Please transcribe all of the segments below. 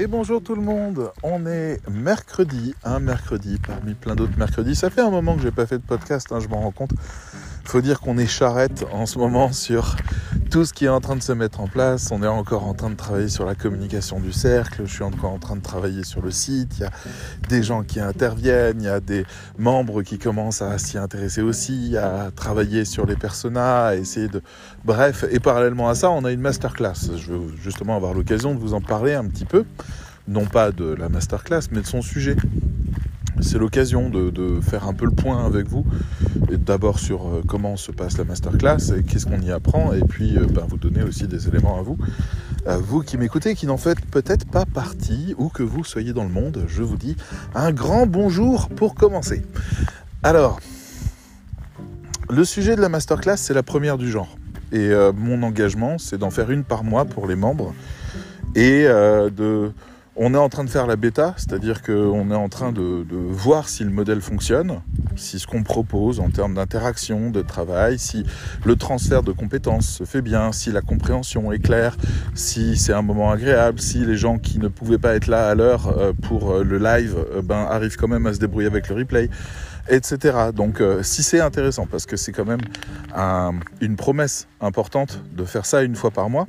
Et bonjour tout le monde, on est mercredi, un mercredi parmi plein d'autres mercredis. Ça fait un moment que j'ai pas fait de podcast, hein, je m'en rends compte. Faut dire qu'on est charrette en ce moment sur tout ce qui est en train de se mettre en place. On est encore en train de travailler sur la communication du cercle. Je suis encore en train de travailler sur le site. Il y a des gens qui interviennent. Il y a des membres qui commencent à s'y intéresser aussi, à travailler sur les personas, à essayer de. Bref, et parallèlement à ça, on a une masterclass. Je veux justement avoir l'occasion de vous en parler un petit peu. Non pas de la masterclass, mais de son sujet c'est l'occasion de, faire un peu le point avec vous, d'abord sur euh, comment se passe la masterclass et qu'est-ce qu'on y apprend, et puis euh, ben, vous donner aussi des éléments à vous. À vous qui m'écoutez, qui n'en faites peut-être pas partie, ou que vous soyez dans le monde, je vous dis un grand bonjour pour commencer. Alors, le sujet de la masterclass, c'est la première du genre. Et euh, mon engagement, c'est d'en faire une par mois pour les membres et de on est en train de faire la bêta, c'est-à-dire qu'on est en train de, voir si le modèle fonctionne, si ce qu'on propose en termes d'interaction, de travail, si le transfert de compétences se fait bien, si la compréhension est claire, si c'est un moment agréable, si les gens qui ne pouvaient pas être là à l'heure euh, pour euh, le live euh, ben, arrivent quand même à se débrouiller avec le replay, etc. Donc si c'est intéressant, parce que c'est quand même une promesse importante de faire ça une fois par mois,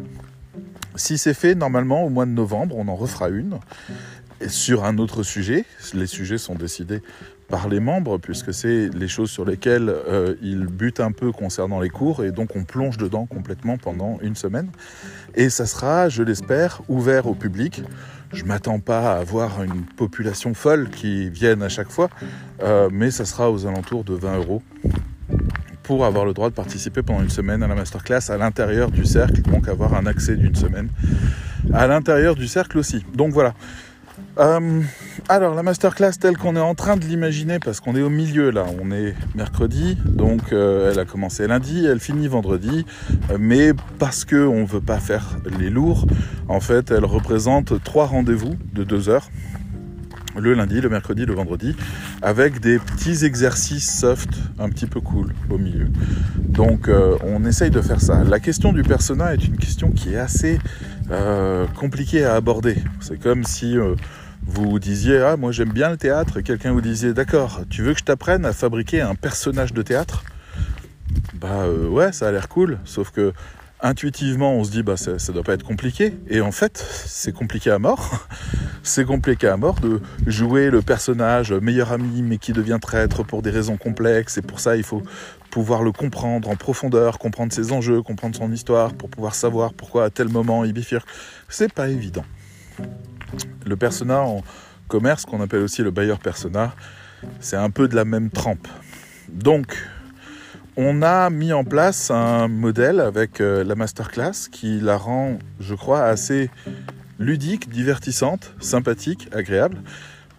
si c'est fait, normalement, au mois de novembre, on en refera une sur un autre sujet. Les sujets sont décidés par les membres, puisque c'est les choses sur lesquelles euh, ils butent un peu concernant les cours, et donc on plonge dedans complètement pendant une semaine. Et ça sera, je l'espère, ouvert au public. Je m'attends pas à avoir une population folle qui vienne à chaque fois, euh, mais ça sera aux alentours de 20 euros pour avoir le droit de participer pendant une semaine à la masterclass à l'intérieur du cercle, donc avoir un accès d'une semaine à l'intérieur du cercle aussi. Donc voilà. Euh, alors la masterclass telle qu'on est en train de l'imaginer, parce qu'on est au milieu là, on est mercredi, donc euh, elle a commencé lundi, elle finit vendredi, euh, mais parce que on veut pas faire les lourds, en fait elle représente trois rendez-vous de deux heures le lundi, le mercredi, le vendredi, avec des petits exercices soft un petit peu cool au milieu. Donc euh, on essaye de faire ça. La question du persona est une question qui est assez euh, compliquée à aborder. C'est comme si euh, vous disiez ah moi j'aime bien le théâtre et quelqu'un vous disait d'accord tu veux que je t'apprenne à fabriquer un personnage de théâtre? Bah ouais ça a l'air cool sauf que intuitivement, on se dit, bah, ça, ça doit pas être compliqué. Et en fait, c'est compliqué à mort. c'est compliqué à mort de jouer le personnage meilleur ami, mais qui devient traître pour des raisons complexes. Et pour ça, il faut pouvoir le comprendre en profondeur, comprendre ses enjeux, comprendre son histoire, pour pouvoir savoir pourquoi à tel moment il bifurque. C'est pas évident. Le persona en commerce, qu'on appelle aussi le buyer persona, c'est un peu de la même trempe. Donc, on a mis en place un modèle avec euh, la masterclass qui la rend, je crois, assez ludique, divertissante, sympathique, agréable,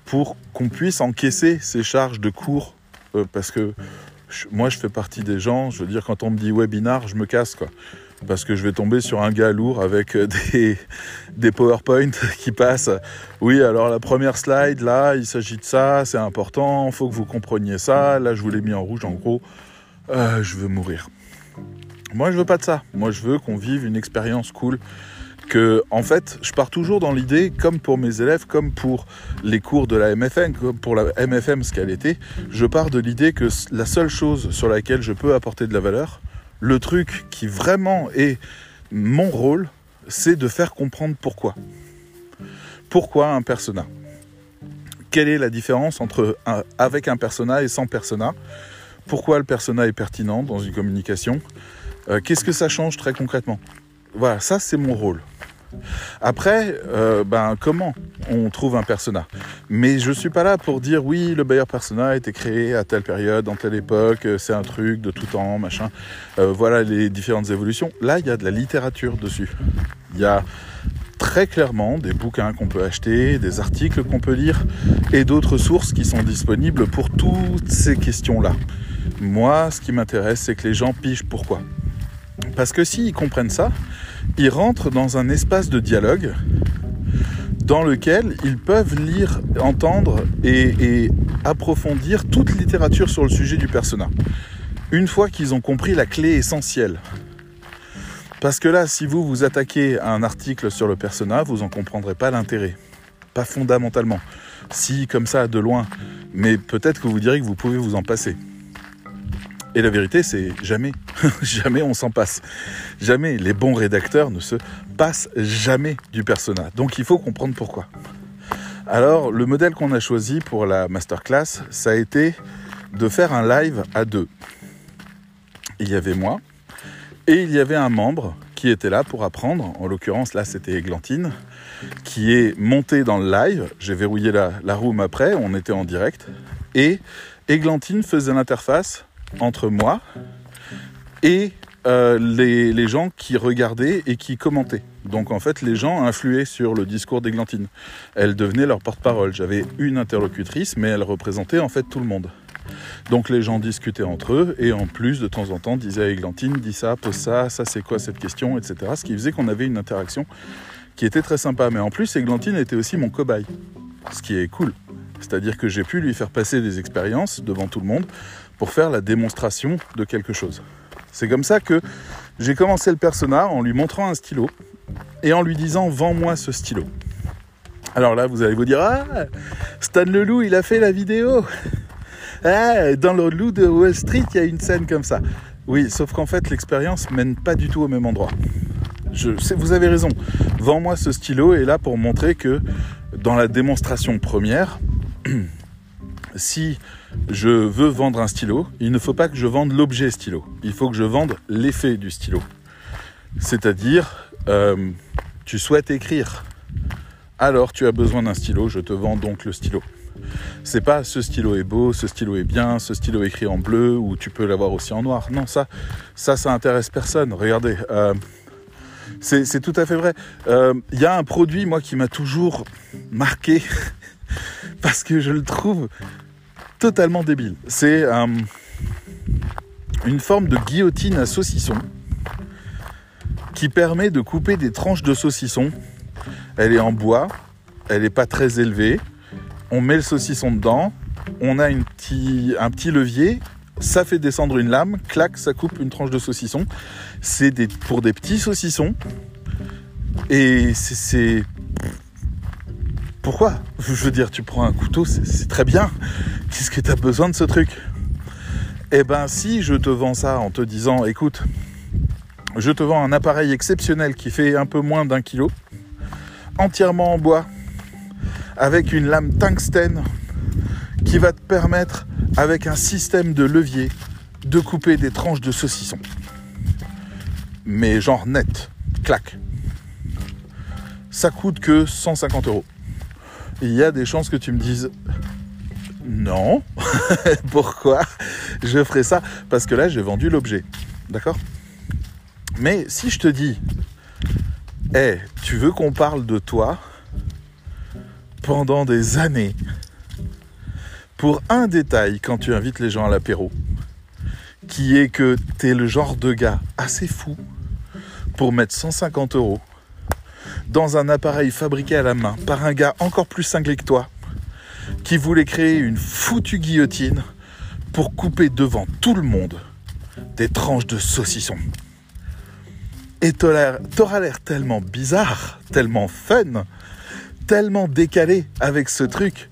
pour qu'on puisse encaisser ces charges de cours. Euh, parce que moi, je fais partie des gens, je veux dire, quand on me dit webinar, je me casse, quoi. Parce que je vais tomber sur un gars lourd avec euh, des, des PowerPoint qui passent. Oui, alors la première slide, là, il s'agit de ça, c'est important, il faut que vous compreniez ça. Là, je vous l'ai mis en rouge, en gros. Euh, je veux mourir. Moi, je veux pas de ça. Moi, je veux qu'on vive une expérience cool. Que, en fait, je pars toujours dans l'idée, comme pour mes élèves, comme pour les cours de la MFM, comme pour la MFM, ce qu'elle était, je pars de l'idée que la seule chose sur laquelle je peux apporter de la valeur, le truc qui vraiment est mon rôle, c'est de faire comprendre pourquoi. Pourquoi un persona? Quelle est la différence entre avec un persona et sans persona? Pourquoi le persona est pertinent dans une communication, euh, qu'est-ce que ça change très concrètement? Voilà, ça c'est mon rôle. Après, euh, ben, comment on trouve un persona? Mais je suis pas là pour dire oui, le Bayer persona a été créé à telle période, dans telle époque, euh, c'est un truc de tout temps, machin. voilà les différentes évolutions. Là, il y a de la littérature dessus. Il y a très clairement des bouquins qu'on peut acheter, des articles qu'on peut lire et d'autres sources qui sont disponibles pour toutes ces questions-là. Moi, ce qui m'intéresse, c'est que les gens pigent pourquoi? Parce que s'ils comprennent ça, ils rentrent dans un espace de dialogue dans lequel ils peuvent lire, entendre et, approfondir toute littérature sur le sujet du persona. Une fois qu'ils ont compris la clé essentielle. Parce que là, si vous vous attaquez à un article sur le persona, vous n'en comprendrez pas l'intérêt. pas fondamentalement. Si, comme ça, de loin, mais peut-être que vous direz que vous pouvez vous en passer. Et la vérité, c'est jamais, jamais on s'en passe. Jamais. Les bons rédacteurs ne se passent jamais du persona. Donc il faut comprendre pourquoi. Alors, le modèle qu'on a choisi pour la masterclass, ça a été de faire un live à deux. Il y avait moi et il y avait un membre qui était là pour apprendre. En l'occurrence, là, c'était Églantine, qui est montée dans le live. J'ai verrouillé la, room après, on était en direct. Et Églantine faisait l'interface entre moi et euh, les, gens qui regardaient et qui commentaient. Donc en fait, les gens influaient sur le discours d'Églantine. Elle devenait leur porte-parole. J'avais une interlocutrice, mais elle représentait en fait tout le monde. Donc les gens discutaient entre eux et en plus, de temps en temps, disaient à Églantine, dis ça, pose ça, ça c'est quoi cette question, etc. Ce qui faisait qu'on avait une interaction qui était très sympa. Mais en plus, Églantine était aussi mon cobaye, ce qui est cool. C'est-à-dire que j'ai pu lui faire passer des expériences devant tout le monde pour faire la démonstration de quelque chose. C'est comme ça que j'ai commencé le persona en lui montrant un stylo et en lui disant vends-moi ce stylo. Alors là, vous allez vous dire ah Stan Leloup, il a fait la vidéo. Ah, dans le loup de Wall Street, il y a une scène comme ça. Oui, sauf qu'en fait, l'expérience mène pas du tout au même endroit. Je, vous avez raison. Vends-moi ce stylo est là pour montrer que dans la démonstration première, si je veux vendre un stylo, il ne faut pas que je vende l'objet stylo. Il faut que je vende l'effet du stylo. C'est-à-dire, euh, tu souhaites écrire. Alors tu as besoin d'un stylo, je te vends donc le stylo. C'est pas ce stylo est beau, ce stylo est bien, ce stylo écrit en bleu ou tu peux l'avoir aussi en noir. Non, ça, ça, ça intéresse personne. Regardez, euh, c'est tout à fait vrai. Il euh, y a un produit, moi, qui m'a toujours marqué parce que je le trouve totalement débile. C'est euh, une forme de guillotine à saucisson qui permet de couper des tranches de saucisson. Elle est en bois, elle n'est pas très élevée. On met le saucisson dedans, on a un petit levier, ça fait descendre une lame, clac, ça coupe une tranche de saucisson. C'est pour des petits saucissons. Et c'est pourquoi Je veux dire, tu prends un couteau, c'est très bien. Qu'est-ce que tu as besoin de ce truc? Eh ben, si je te vends ça en te disant, écoute, je te vends un appareil exceptionnel qui fait un peu moins d'un kilo, entièrement en bois, avec une lame tungstène qui va te permettre, avec un système de levier, de couper des tranches de saucisson. Mais genre net, clac. Ça coûte que 150 euros il y a des chances que tu me dises non. Pourquoi je ferai ça? Parce que là, j'ai vendu l'objet. D'accord? Mais si je te dis, hé, tu veux qu'on parle de toi pendant des années pour un détail quand tu invites les gens à l'apéro, qui est que tu es le genre de gars assez fou pour mettre 150 euros dans un appareil fabriqué à la main par un gars encore plus cinglé que toi, qui voulait créer une foutue guillotine pour couper devant tout le monde des tranches de saucisson. Et t'auras l'air tellement bizarre, tellement fun, tellement décalé avec ce truc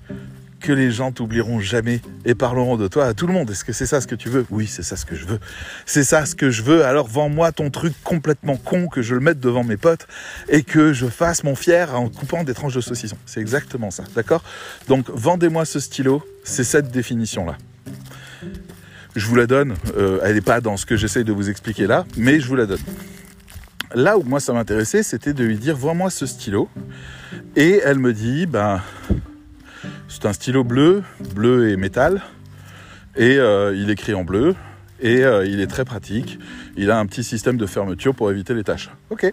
que les gens t'oublieront jamais et parleront de toi à tout le monde. Est-ce que c'est ça ce que tu veux? Oui, c'est ça ce que je veux. C'est ça ce que je veux. Alors vends-moi ton truc complètement con que je le mette devant mes potes et que je fasse mon fier en coupant des tranches de saucisson. C'est exactement ça, d'accord? Donc vendez-moi ce stylo, c'est cette définition-là. Je vous la donne, euh, elle n'est pas dans ce que j'essaye de vous expliquer là, mais je vous la donne. Là où moi ça m'intéressait, c'était de lui dire vends-moi ce stylo. Et elle me dit, ben c'est un stylo bleu, bleu et métal. Et euh, il écrit en bleu. Et euh, il est très pratique. Il a un petit système de fermeture pour éviter les tâches. Ok.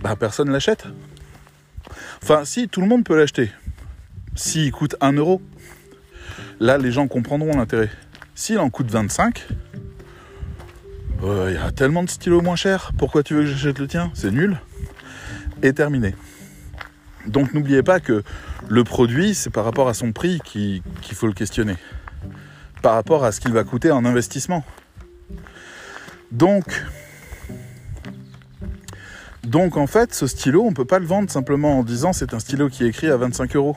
Bah personne l'achète. Enfin si, tout le monde peut l'acheter. S'il coûte 1 euro, là les gens comprendront l'intérêt. S'il en coûte 25, euh, il y a tellement de stylos moins chers. Pourquoi tu veux que j'achète le tien? C'est nul. Et terminé. Donc n'oubliez pas que le produit, c'est par rapport à son prix qu'il faut le questionner. Par rapport à ce qu'il va coûter en investissement. Donc, en fait, ce stylo, on peut pas le vendre simplement en disant c'est un stylo qui est écrit à 25 euros.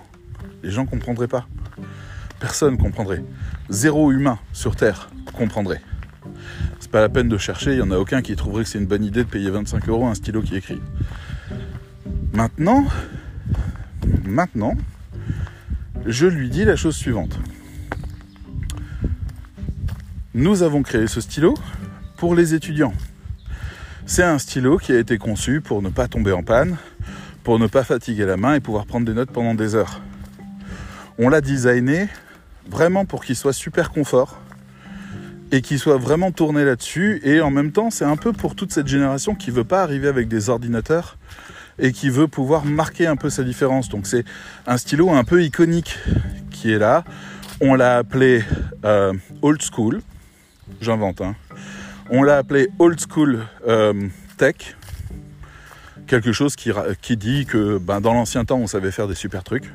Les gens comprendraient pas. Personne comprendrait. Zéro humain sur Terre comprendrait. C'est pas la peine de chercher, il y en a aucun qui trouverait que c'est une bonne idée de payer 25 euros un stylo qui écrit. Maintenant, maintenant, je lui dis la chose suivante. Nous avons créé ce stylo pour les étudiants. C'est un stylo qui a été conçu pour ne pas tomber en panne, pour ne pas fatiguer la main et pouvoir prendre des notes pendant des heures. On l'a designé vraiment pour qu'il soit super confort et qu'il soit vraiment tourné là-dessus. Et en même temps, c'est un peu pour toute cette génération qui veut pas arriver avec des ordinateurs et qui veut pouvoir marquer un peu sa différence. Donc c'est un stylo un peu iconique qui est là. On l'a appelé euh, old school. J'invente, hein. On l'a appelé Old School euh, Tech. Quelque chose qui, qui dit que ben, dans l'ancien temps, on savait faire des super trucs.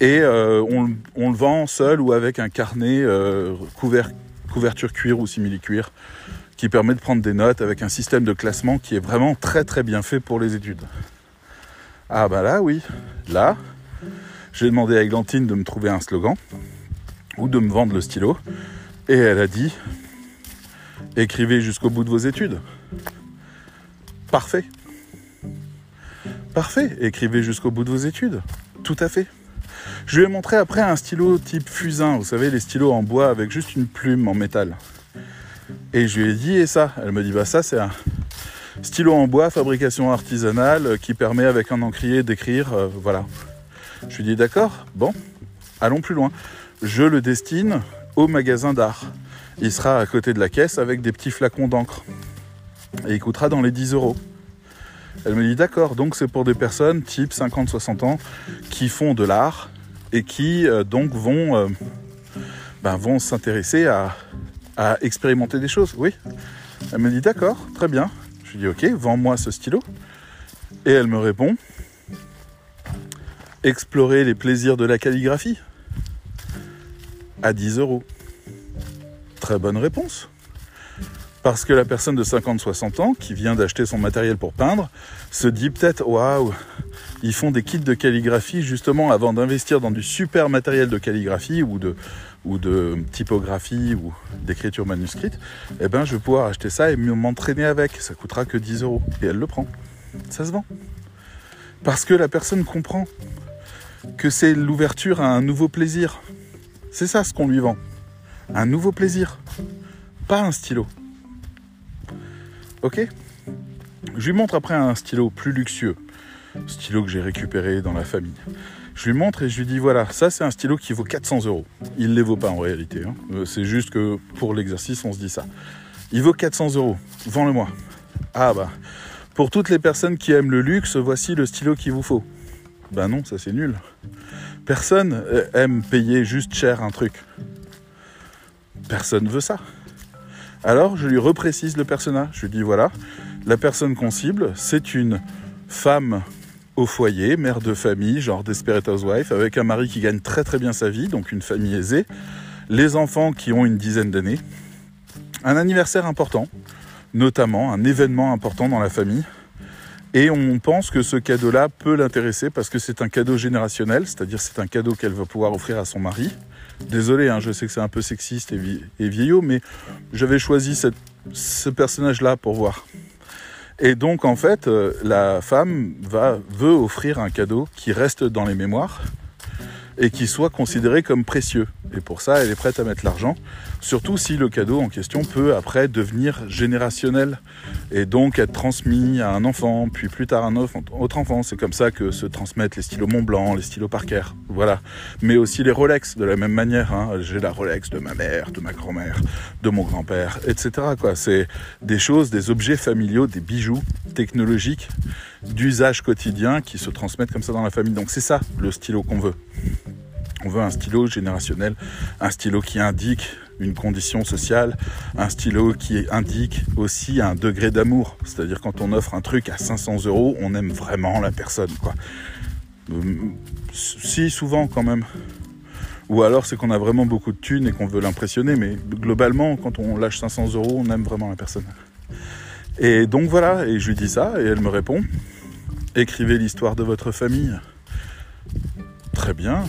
Et euh, on, le vend seul ou avec un carnet euh, couverture cuir ou simili-cuir qui permet de prendre des notes avec un système de classement qui est vraiment très très bien fait pour les études. Ah bah là oui, là, j'ai demandé à Eglantine de me trouver un slogan ou de me vendre le stylo. Et elle a dit Écrivez jusqu'au bout de vos études. Parfait. Parfait. Écrivez jusqu'au bout de vos études. Tout à fait. Je lui ai montré après un stylo type fusain, vous savez, les stylos en bois avec juste une plume en métal. Et je lui ai dit, et ça Elle me dit, bah ça c'est un stylo en bois, fabrication artisanale, qui permet avec un encrier d'écrire, euh, voilà. Je lui ai dit, d'accord, bon, allons plus loin. Je le destine au magasin d'art il sera à côté de la caisse avec des petits flacons d'encre. Et il coûtera dans les 10 euros. Elle me dit d'accord, donc c'est pour des personnes type 50-60 ans qui font de l'art et qui euh, donc euh, ben, vont s'intéresser à, à, expérimenter des choses. Oui. Elle me dit d'accord, très bien. Je lui dis ok, vends-moi ce stylo. Et elle me répond explorer les plaisirs de la calligraphie à 10 euros très bonne réponse. Parce que la personne de 50-60 ans qui vient d'acheter son matériel pour peindre se dit peut-être waouh, ils font des kits de calligraphie justement avant d'investir dans du super matériel de calligraphie ou de, ou de typographie ou d'écriture manuscrite. Eh ben, je vais pouvoir acheter ça et m'entraîner avec. Ça coûtera que 10 euros. Et elle le prend. Ça se vend. Parce que la personne comprend que c'est l'ouverture à un nouveau plaisir. C'est ça ce qu'on lui vend un nouveau plaisir, pas un stylo. Ok? Je lui montre après un stylo plus luxueux, stylo que j'ai récupéré dans la famille. Je lui montre et je lui dis voilà, ça c'est un stylo qui vaut 400 euros. Il ne les vaut pas en réalité. Hein. Euh, c'est juste que pour l'exercice, on se dit ça. Il vaut 400 euros. Vends-le-moi. Ah bah, pour toutes les personnes qui aiment le luxe, voici le stylo qu'il vous faut. Ben non, ça c'est nul. Personne euh, aime payer juste cher un truc. Personne veut ça. Alors je lui reprécise le personnage. Je lui dis voilà, la personne qu'on cible, c'est une femme au foyer, mère de famille, genre Desperate Housewife, avec un mari qui gagne très très bien sa vie, donc une famille aisée, les enfants qui ont une dizaine d'années, un anniversaire important, notamment un événement important dans la famille, et on pense que ce cadeau-là peut l'intéresser parce que c'est un cadeau générationnel, c'est-à-dire c'est un cadeau qu'elle va pouvoir offrir à son mari, Désolé, hein, je sais que c'est un peu sexiste et, vieillot, mais j'avais choisi ce personnage-là pour voir. Et donc, en fait, euh, la femme va, veut offrir un cadeau qui reste dans les mémoires et qui soit considéré comme précieux. Et pour ça, elle est prête à mettre l'argent, surtout si le cadeau en question peut après devenir générationnel et donc être transmis à un enfant, puis plus tard à un autre enfant. C'est comme ça que se transmettent les stylos Montblanc, les stylos Parker, voilà. Mais aussi les Rolex, de la même manière. Hein. J'ai la Rolex de ma mère, de ma grand-mère, de mon grand-père, etc. C'est des choses, des objets familiaux, des bijoux technologiques d'usage quotidien qui se transmettent comme ça dans la famille. Donc c'est ça le stylo qu'on veut. On veut un stylo générationnel, un stylo qui indique une condition sociale, un stylo qui indique aussi un degré d'amour. C'est-à-dire quand on offre un truc à 500 euros, on aime vraiment la personne. Euh, si, souvent quand même. Ou alors c'est qu'on a vraiment beaucoup de thunes et qu'on veut l'impressionner, mais globalement, quand on lâche 500 euros, on aime vraiment la personne. Et donc voilà, et je lui dis ça, et elle me répond, écrivez l'histoire de votre famille. Très bien,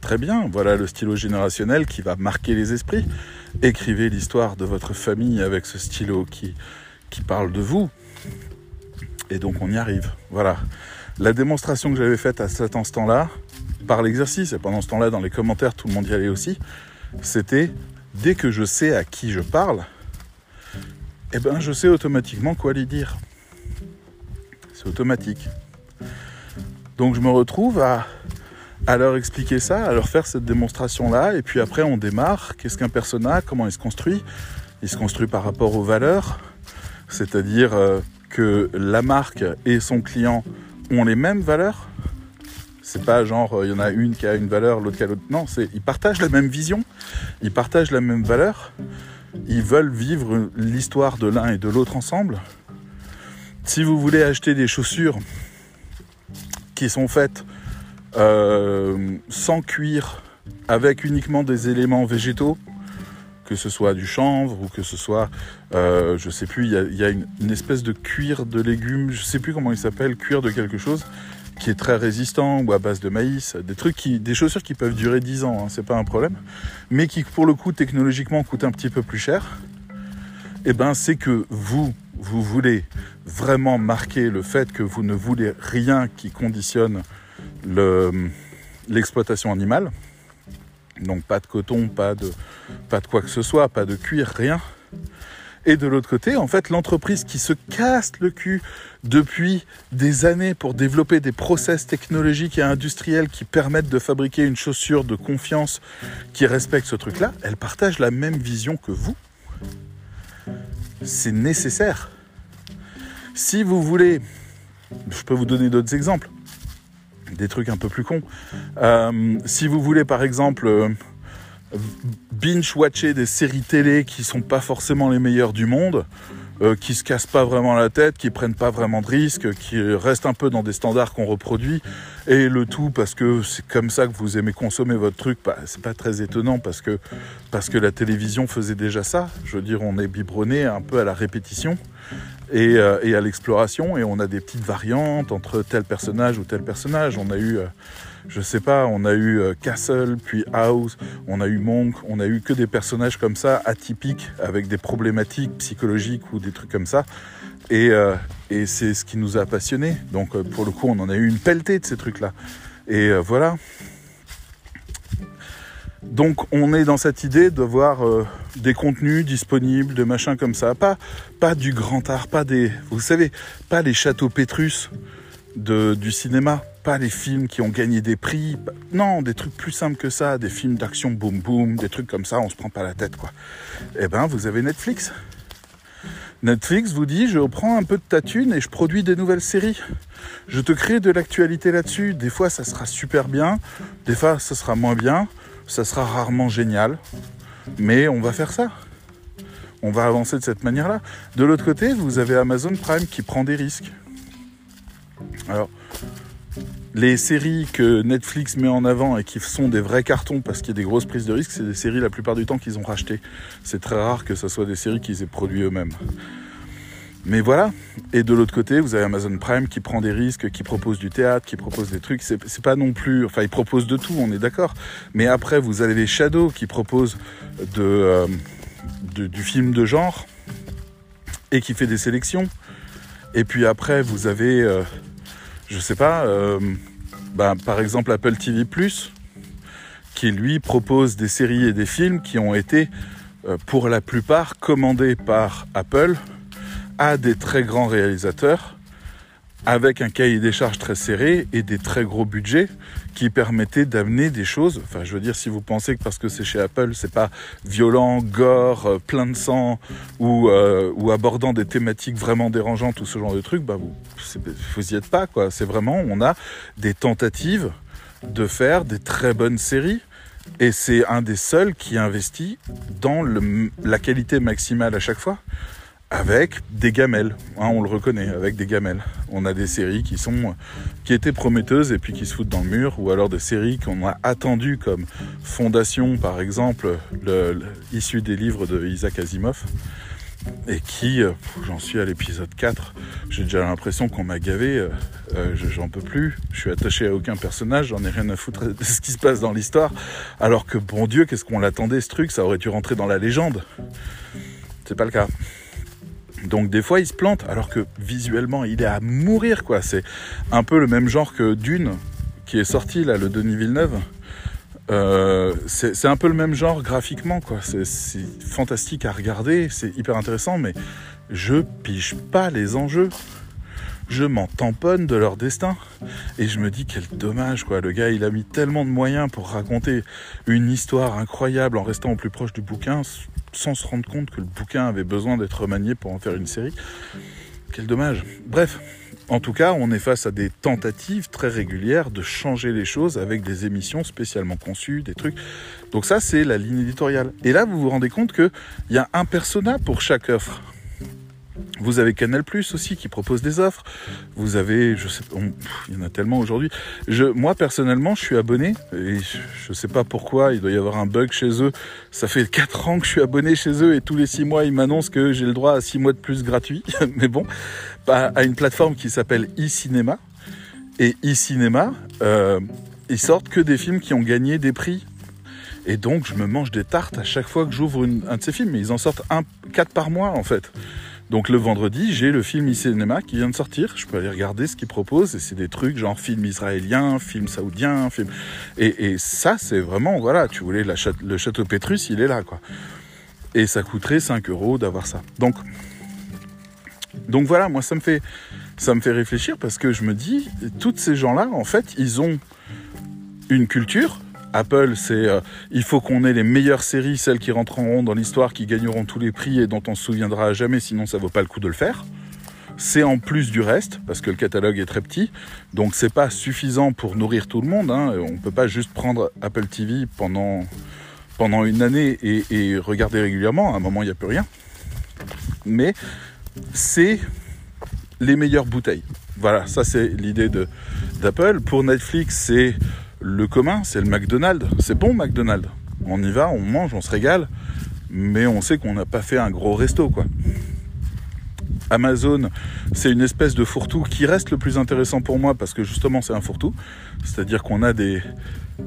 très bien, voilà le stylo générationnel qui va marquer les esprits. Écrivez l'histoire de votre famille avec ce stylo qui, parle de vous. Et donc on y arrive. Voilà. La démonstration que j'avais faite à cet instant-là, par l'exercice, et pendant ce temps-là, dans les commentaires, tout le monde y allait aussi, c'était dès que je sais à qui je parle, eh ben je sais automatiquement quoi lui dire. C'est automatique. Donc je me retrouve à, leur expliquer ça, à leur faire cette démonstration-là, et puis après on démarre. Qu'est-ce qu'un personnage Comment il se construit? Il se construit par rapport aux valeurs, c'est-à-dire euh, que la marque et son client ont les mêmes valeurs. C'est pas genre il y en a une qui a une valeur, l'autre qui a l'autre. Non, c'est ils partagent la même vision, ils partagent la même valeur, ils veulent vivre l'histoire de l'un et de l'autre ensemble. Si vous voulez acheter des chaussures qui sont faites euh, sans cuir, avec uniquement des éléments végétaux, que ce soit du chanvre ou que ce soit, euh, je sais plus, il y a, une, espèce de cuir de légumes, je sais plus comment il s'appelle, cuir de quelque chose, qui est très résistant ou à base de maïs, des trucs qui, des chaussures qui peuvent durer 10 ans, hein, c'est pas un problème, mais qui pour le coup technologiquement coûtent un petit peu plus cher. Eh ben c'est que vous, vous voulez vraiment marquer le fait que vous ne voulez rien qui conditionne l'exploitation animale. Donc pas de coton, pas de, pas de quoi que ce soit, pas de cuir, rien. Et de l'autre côté, en fait, l'entreprise qui se casse le cul depuis des années pour développer des process technologiques et industriels qui permettent de fabriquer une chaussure de confiance qui respecte ce truc-là, elle partage la même vision que vous. C'est nécessaire. Si vous voulez, je peux vous donner d'autres exemples des trucs un peu plus cons. Euh, si vous voulez par exemple euh, binge-watcher des séries télé qui sont pas forcément les meilleures du monde, euh, qui se cassent pas vraiment la tête, qui prennent pas vraiment de risques, qui restent un peu dans des standards qu'on reproduit, et le tout parce que c'est comme ça que vous aimez consommer votre truc, bah, c'est pas très étonnant parce que parce que la télévision faisait déjà ça. Je veux dire, on est biberonné un peu à la répétition. Euh, et, à l'exploration. Et on a des petites variantes entre tel personnage ou tel personnage. On a eu, euh, je sais pas, on a eu euh, Castle, puis House, on a eu Monk, on a eu que des personnages comme ça, atypiques, avec des problématiques psychologiques ou des trucs comme ça. Et, et c'est ce qui nous a passionnés. Donc pour le coup, on en a eu une pelletée de ces trucs-là. Et voilà. Donc on est dans cette idée de voir euh, des contenus disponibles, de machins comme ça, pas, pas du grand art, pas des, vous savez, pas les châteaux Pétrus du cinéma, pas les films qui ont gagné des prix, non, des trucs plus simples que ça, des films d'action boum boum, des trucs comme ça, on se prend pas la tête quoi. Eh ben vous avez Netflix. Netflix vous dit je prends un peu de ta thune et je produis des nouvelles séries. Je te crée de l'actualité là-dessus. Des fois ça sera super bien, des fois ça sera moins bien ça sera rarement génial, mais on va faire ça. On va avancer de cette manière-là. De l'autre côté, vous avez Amazon Prime qui prend des risques. Alors, les séries que Netflix met en avant et qui sont des vrais cartons parce qu'il y a des grosses prises de risques, c'est des séries la plupart du temps qu'ils ont rachetées. C'est très rare que ce soit des séries qu'ils aient produites eux-mêmes. Mais voilà. Et de l'autre côté, vous avez Amazon Prime qui prend des risques, qui propose du théâtre, qui propose des trucs. C'est pas non plus. Enfin, il propose de tout, on est d'accord. Mais après, vous avez les Shadows qui proposent euh, du film de genre et qui fait des sélections. Et puis après, vous avez, euh, je sais pas, euh, ben, par exemple Apple TV qui lui propose des séries et des films qui ont été, pour la plupart, commandés par Apple à des très grands réalisateurs avec un cahier des charges très serré et des très gros budgets qui permettaient d'amener des choses. Enfin, je veux dire, si vous pensez que parce que c'est chez Apple, c'est pas violent, gore, euh, plein de sang ou, euh, ou abordant des thématiques vraiment dérangeantes ou ce genre de trucs, bah vous, vous y êtes pas quoi. C'est vraiment, on a des tentatives de faire des très bonnes séries. Et c'est un des seuls qui investit dans le, la qualité maximale à chaque fois avec des gamelles, hein, on le reconnaît, avec des gamelles. On a des séries qui sont qui étaient prometteuses et puis qui se foutent dans le mur, ou alors des séries qu'on a attendues comme Fondation, par exemple, le, issu des livres de Isaac Asimov, et qui, euh, j'en suis à l'épisode 4, j'ai déjà l'impression qu'on m'a gavé, euh, euh, j'en peux plus, je suis attaché à aucun personnage, j'en ai rien à foutre de ce qui se passe dans l'histoire, alors que bon Dieu, qu'est-ce qu'on l'attendait ce truc, ça aurait dû rentrer dans la légende. C'est pas le cas. Donc des fois il se plante, alors que visuellement il est à mourir quoi. C'est un peu le même genre que Dune, qui est sorti là, le Denis Villeneuve. Euh, c'est un peu le même genre graphiquement, quoi. C'est fantastique à regarder, c'est hyper intéressant, mais je pige pas les enjeux. Je m'en tamponne de leur destin. Et je me dis quel dommage, quoi. Le gars, il a mis tellement de moyens pour raconter une histoire incroyable en restant au plus proche du bouquin, sans se rendre compte que le bouquin avait besoin d'être remanié pour en faire une série. Quel dommage. Bref, en tout cas, on est face à des tentatives très régulières de changer les choses avec des émissions spécialement conçues, des trucs. Donc ça, c'est la ligne éditoriale. Et là, vous vous rendez compte qu'il y a un persona pour chaque offre. Vous avez Canal Plus aussi qui propose des offres. Vous avez, je sais, il y en a tellement aujourd'hui. Moi personnellement, je suis abonné et je, ne sais pas pourquoi. Il doit y avoir un bug chez eux. Ça fait 4 ans que je suis abonné chez eux et tous les 6 mois, ils m'annoncent que j'ai le droit à 6 mois de plus gratuit. Mais bon, à une plateforme qui s'appelle e-cinéma. Et e-cinéma, euh, ils sortent que des films qui ont gagné des prix. Et donc, je me mange des tartes à chaque fois que j'ouvre un de ces films. Ils en sortent un, 4 par mois en fait. Donc le vendredi, j'ai le film e-cinéma qui vient de sortir. Je peux aller regarder ce qu'ils proposent. Et c'est des trucs genre film israélien, film saoudien, film. Et, ça, c'est vraiment, voilà, tu voulais le château Pétrus, il est là, quoi. Et ça coûterait 5 euros d'avoir ça. Donc, donc voilà, moi, ça me fait, ça me fait réfléchir parce que je me dis, tous ces gens-là, en fait, ils ont une culture, Apple, c'est euh, il faut qu'on ait les meilleures séries, celles qui rentreront dans l'histoire, qui gagneront tous les prix et dont on se souviendra jamais, sinon ça vaut pas le coup de le faire. C'est en plus du reste, parce que le catalogue est très petit, donc c'est pas suffisant pour nourrir tout le monde. Hein. On peut pas juste prendre Apple TV pendant, pendant une année et, et regarder régulièrement. À un moment, il n'y a plus rien. Mais c'est les meilleures bouteilles. Voilà, ça c'est l'idée d'Apple. Pour Netflix, c'est le commun, c'est le McDonald's. C'est bon McDonald's. On y va, on mange, on se régale, mais on sait qu'on n'a pas fait un gros resto, quoi. Amazon, c'est une espèce de fourre-tout qui reste le plus intéressant pour moi parce que justement c'est un fourre-tout. C'est-à-dire qu'on a des,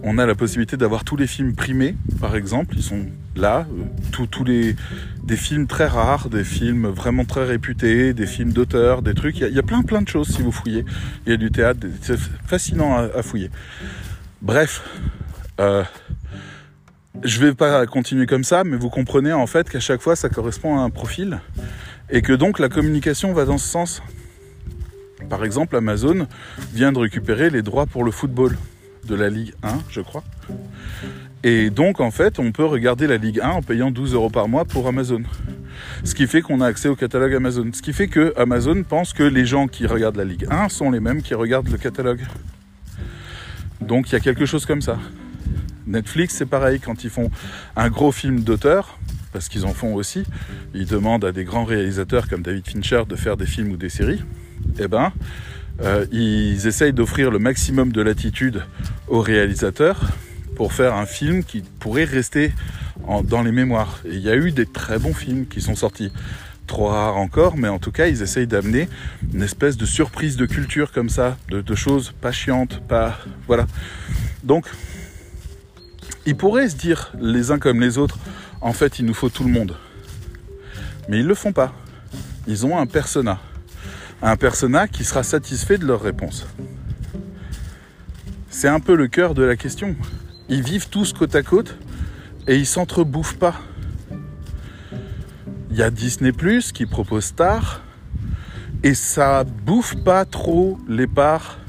on a la possibilité d'avoir tous les films primés, par exemple, ils sont là, euh, tous les des films très rares, des films vraiment très réputés, des films d'auteurs, des trucs. Il y, a, plein plein de choses si vous fouillez. Il y a du théâtre, c'est fascinant à, fouiller. Bref, euh, je vais pas continuer comme ça, mais vous comprenez en fait qu'à chaque fois ça correspond à un profil et que donc la communication va dans ce sens. Par exemple, Amazon vient de récupérer les droits pour le football de la Ligue 1, je crois. Et donc, en fait, on peut regarder la Ligue 1 en payant 12 euros par mois pour Amazon. Ce qui fait qu'on a accès au catalogue Amazon. Ce qui fait que Amazon pense que les gens qui regardent la Ligue 1 sont les mêmes qui regardent le catalogue. Donc, il y a quelque chose comme ça. Netflix, c'est pareil, quand ils font un gros film d'auteur, parce qu'ils en font aussi, ils demandent à des grands réalisateurs comme David Fincher de faire des films ou des séries, eh ben, euh, ils essayent d'offrir le maximum de latitude aux réalisateurs pour faire un film qui pourrait rester dans les mémoires. Et il y a eu des très bons films qui sont sortis. Trop rares encore, mais en tout cas, ils essayent d'amener une espèce de surprise de culture comme ça, de, de choses pas chiantes, pas. Voilà. Donc, ils pourraient se dire, les uns comme les autres, en fait, il nous faut tout le monde. Mais ils le font pas. Ils ont un persona un persona qui sera satisfait de leur réponse. C'est un peu le cœur de la question. Ils vivent tous côte à côte et ils s'entrebouffent pas. Il y a Disney Plus qui propose Star et ça bouffe pas trop les parts,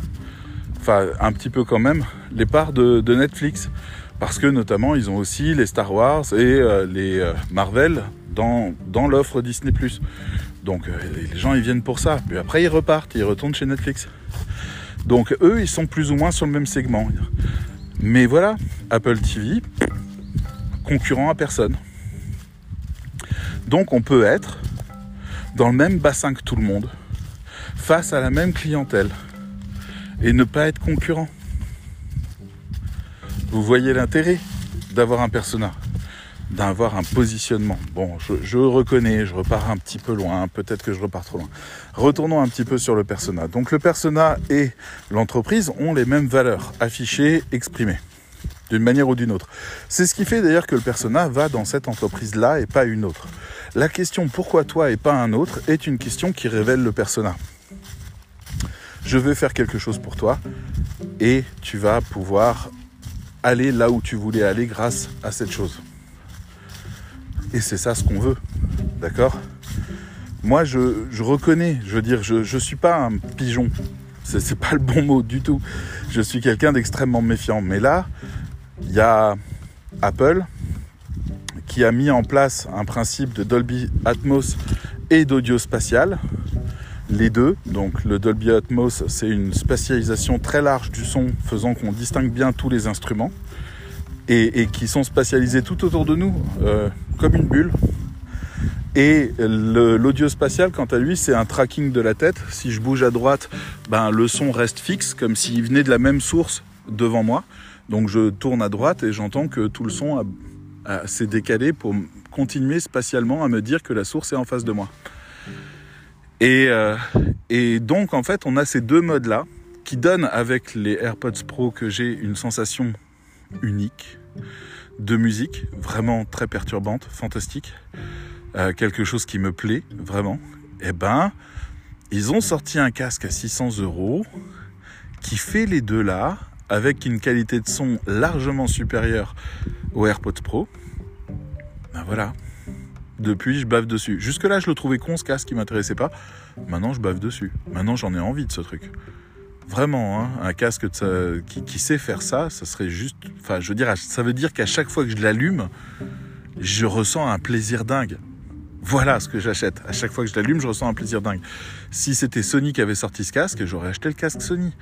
enfin un petit peu quand même, les parts de, Netflix. Parce que notamment ils ont aussi les Star Wars et euh, les euh, Marvel dans, dans l'offre Disney. Donc euh, les gens ils viennent pour ça. Puis après ils repartent, ils retournent chez Netflix. Donc eux ils sont plus ou moins sur le même segment. Mais voilà, Apple TV, concurrent à personne. Donc on peut être dans le même bassin que tout le monde, face à la même clientèle, et ne pas être concurrent. Vous voyez l'intérêt d'avoir un persona. d'avoir un positionnement. Bon, je, reconnais, je repars un petit peu loin, peut-être que je repars trop loin. Retournons un petit peu sur le persona. Donc le persona et l'entreprise ont les mêmes valeurs affichées, exprimées, d'une manière ou d'une autre. C'est ce qui fait d'ailleurs que le persona va dans cette entreprise-là et pas une autre. La question pourquoi toi et pas un autre est une question qui révèle le persona. Je veux faire quelque chose pour toi et tu vas pouvoir aller là où tu voulais aller grâce à cette chose. Et c'est ça ce qu'on veut. D'accord? Moi, je, reconnais, je veux dire, je ne suis pas un pigeon. C'est pas le bon mot du tout. Je suis quelqu'un d'extrêmement méfiant. Mais là, il y a Apple qui a mis en place un principe de Dolby Atmos et d'audio spatial. Les deux, donc le Dolby Atmos, c'est une spatialisation très large du son faisant qu'on distingue bien tous les instruments et, qui sont spatialisés tout autour de nous, euh, comme une bulle. Et l'audio spatial, quant à lui, c'est un tracking de la tête. Si je bouge à droite, ben, le son reste fixe, comme s'il venait de la même source devant moi. Donc je tourne à droite et j'entends que tout le son s'est décalé pour continuer spatialement à me dire que la source est en face de moi. Et, euh, et donc en fait, on a ces deux modes-là qui donnent avec les AirPods Pro que j'ai une sensation unique de musique, vraiment très perturbante, fantastique, euh, quelque chose qui me plaît vraiment, eh ben, ils ont sorti un casque à 600 euros qui fait les deux là, avec une qualité de son largement supérieure aux AirPods Pro. Ben voilà. Depuis, je bave dessus. Jusque-là, je le trouvais con ce casque qui m'intéressait pas. Maintenant, je bave dessus. Maintenant, j'en ai envie de ce truc. Vraiment, hein, un casque qui, sait faire ça, ça serait juste. Enfin, je veux dire, ça veut dire qu'à chaque fois que je l'allume, je ressens un plaisir dingue. Voilà ce que j'achète. À chaque fois que je l'allume, je ressens un plaisir dingue. Si c'était Sony qui avait sorti ce casque, j'aurais acheté le casque Sony.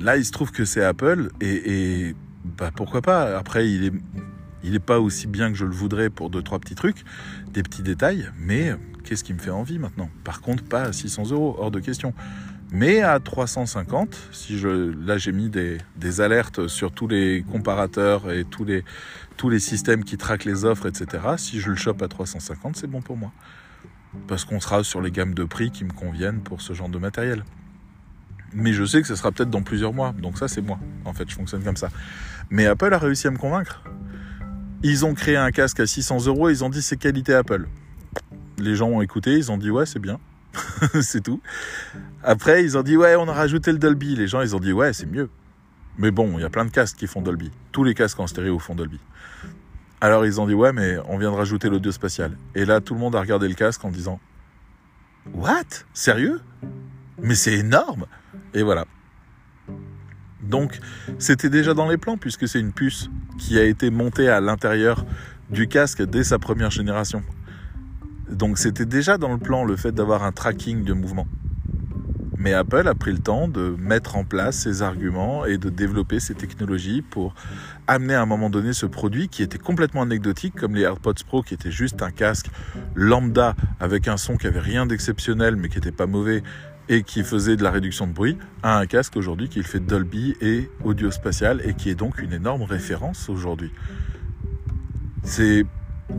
Là, il se trouve que c'est Apple et, bah, pourquoi pas. Après, il est, il est pas aussi bien que je le voudrais pour deux trois petits trucs, des petits détails, mais qu'est-ce qui me fait envie maintenant? Par contre, pas à 600 euros, hors de question. Mais à 350, si je, là j'ai mis des, alertes sur tous les comparateurs et tous les, tous les systèmes qui traquent les offres, etc. Si je le chope à 350, c'est bon pour moi. Parce qu'on sera sur les gammes de prix qui me conviennent pour ce genre de matériel. Mais je sais que ce sera peut-être dans plusieurs mois. Donc ça, c'est moi. En fait, je fonctionne comme ça. Mais Apple a réussi à me convaincre. Ils ont créé un casque à 600 euros ils ont dit c'est qualité Apple. Les gens ont écouté, ils ont dit ouais, c'est bien. c'est tout. Après, ils ont dit ouais, on a rajouté le Dolby. Les gens, ils ont dit ouais, c'est mieux. Mais bon, il y a plein de casques qui font Dolby. Tous les casques en stéréo font Dolby. Alors ils ont dit ouais, mais on vient de rajouter l'audio spatial. Et là, tout le monde a regardé le casque en disant What? Sérieux? Mais c'est énorme Et voilà. Donc, c'était déjà dans les plans puisque c'est une puce qui a été montée à l'intérieur du casque dès sa première génération. Donc c'était déjà dans le plan le fait d'avoir un tracking de mouvement. Mais Apple a pris le temps de mettre en place ses arguments et de développer ses technologies pour amener à un moment donné ce produit qui était complètement anecdotique, comme les AirPods Pro qui était juste un casque lambda avec un son qui avait rien d'exceptionnel mais qui n'était pas mauvais et qui faisait de la réduction de bruit, à un casque aujourd'hui qui fait Dolby et audio spatial et qui est donc une énorme référence aujourd'hui. Je